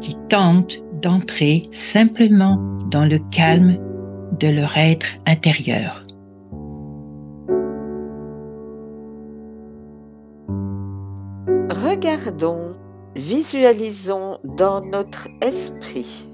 qui tentent d'entrer simplement dans le calme de leur être intérieur. Regardons, visualisons dans notre esprit.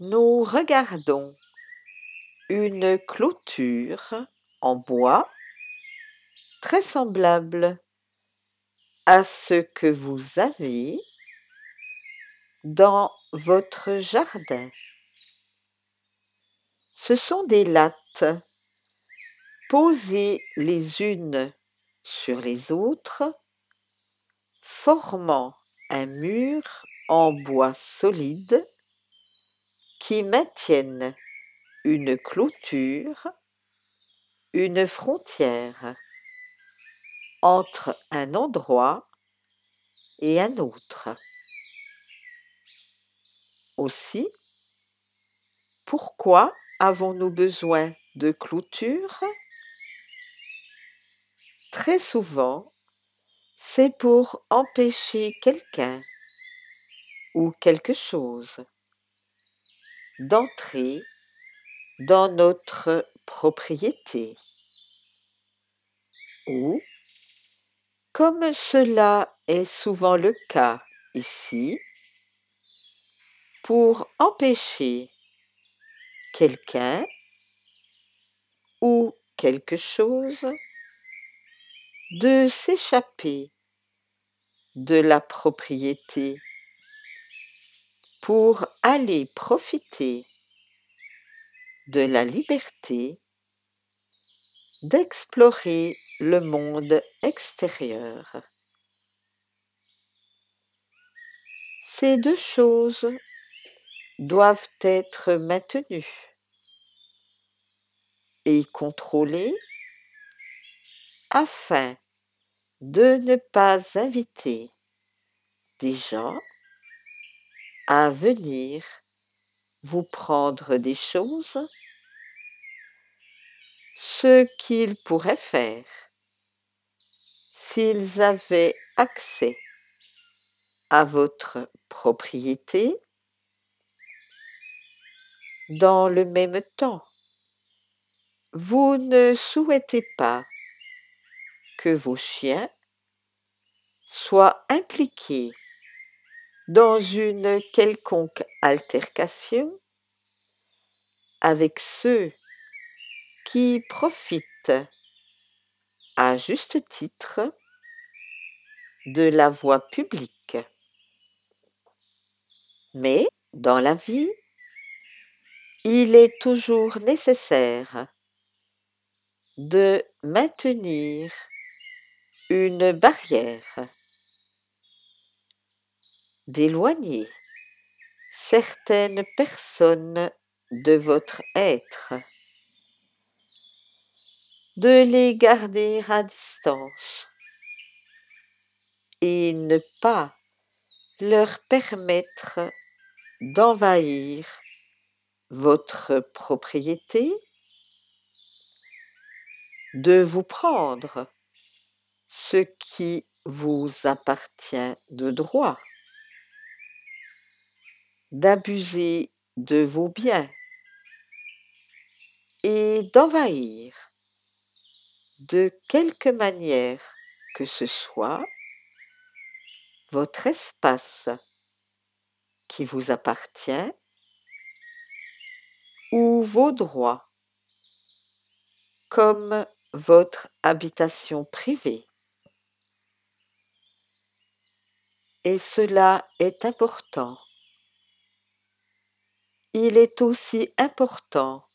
Nous regardons une clôture en bois très semblable à ce que vous avez dans votre jardin. Ce sont des lattes posées les unes sur les autres, formant un mur en bois solide qui maintiennent une clôture, une frontière entre un endroit et un autre. Aussi, pourquoi avons-nous besoin de clôture? Très souvent, c'est pour empêcher quelqu'un ou quelque chose d'entrer dans notre propriété ou, comme cela est souvent le cas ici, pour empêcher quelqu'un ou quelque chose de s'échapper de la propriété pour aller profiter de la liberté d'explorer le monde extérieur. Ces deux choses doivent être maintenues et contrôlées afin de ne pas inviter des gens à venir vous prendre des choses, ce qu'ils pourraient faire s'ils avaient accès à votre propriété dans le même temps. Vous ne souhaitez pas que vos chiens soient impliqués dans une quelconque altercation avec ceux qui profitent à juste titre de la voie publique. Mais dans la vie, il est toujours nécessaire de maintenir une barrière, d'éloigner certaines personnes de votre être, de les garder à distance et ne pas leur permettre d'envahir votre propriété, de vous prendre ce qui vous appartient de droit, d'abuser de vos biens et d'envahir de quelque manière que ce soit votre espace qui vous appartient ou vos droits comme votre habitation privée. Et cela est important. Il est aussi important,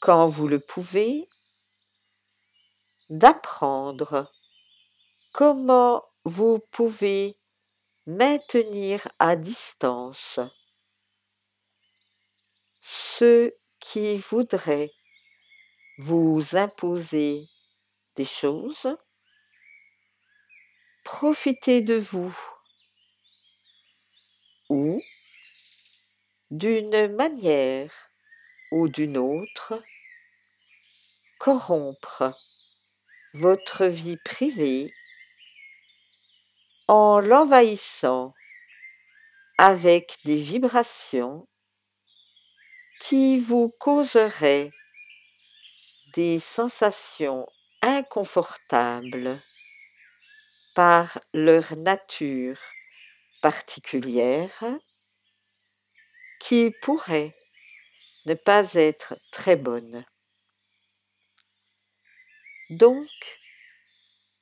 quand vous le pouvez, d'apprendre comment vous pouvez maintenir à distance ceux qui voudraient vous imposer des choses, profiter de vous ou d'une manière ou d'une autre corrompre votre vie privée en l'envahissant avec des vibrations qui vous causeraient des sensations inconfortables par leur nature particulière qui pourrait ne pas être très bonne. Donc,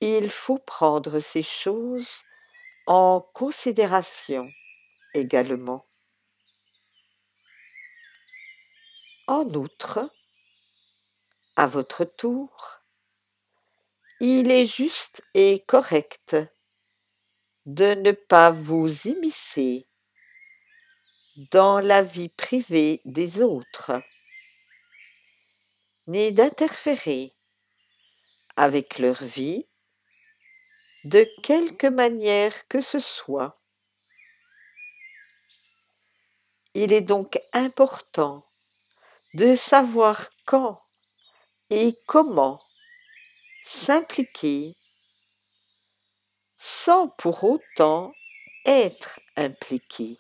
il faut prendre ces choses en considération également. En outre, à votre tour, il est juste et correct de ne pas vous immiscer dans la vie privée des autres, ni d'interférer avec leur vie de quelque manière que ce soit. Il est donc important de savoir quand et comment s'impliquer sans pour autant être impliqué.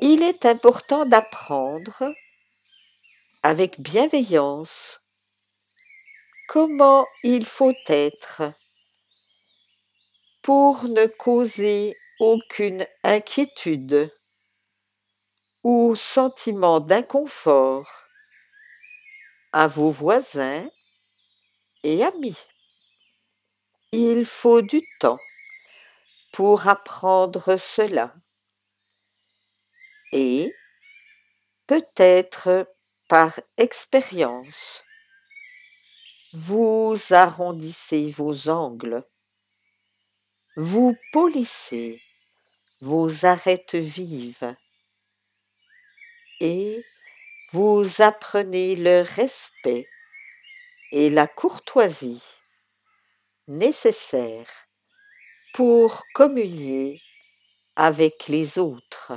Il est important d'apprendre avec bienveillance comment il faut être pour ne causer aucune inquiétude ou sentiment d'inconfort à vos voisins et amis. Il faut du temps pour apprendre cela et peut-être par expérience, vous arrondissez vos angles, vous polissez vos arêtes vives et vous apprenez le respect et la courtoisie nécessaires pour communier avec les autres.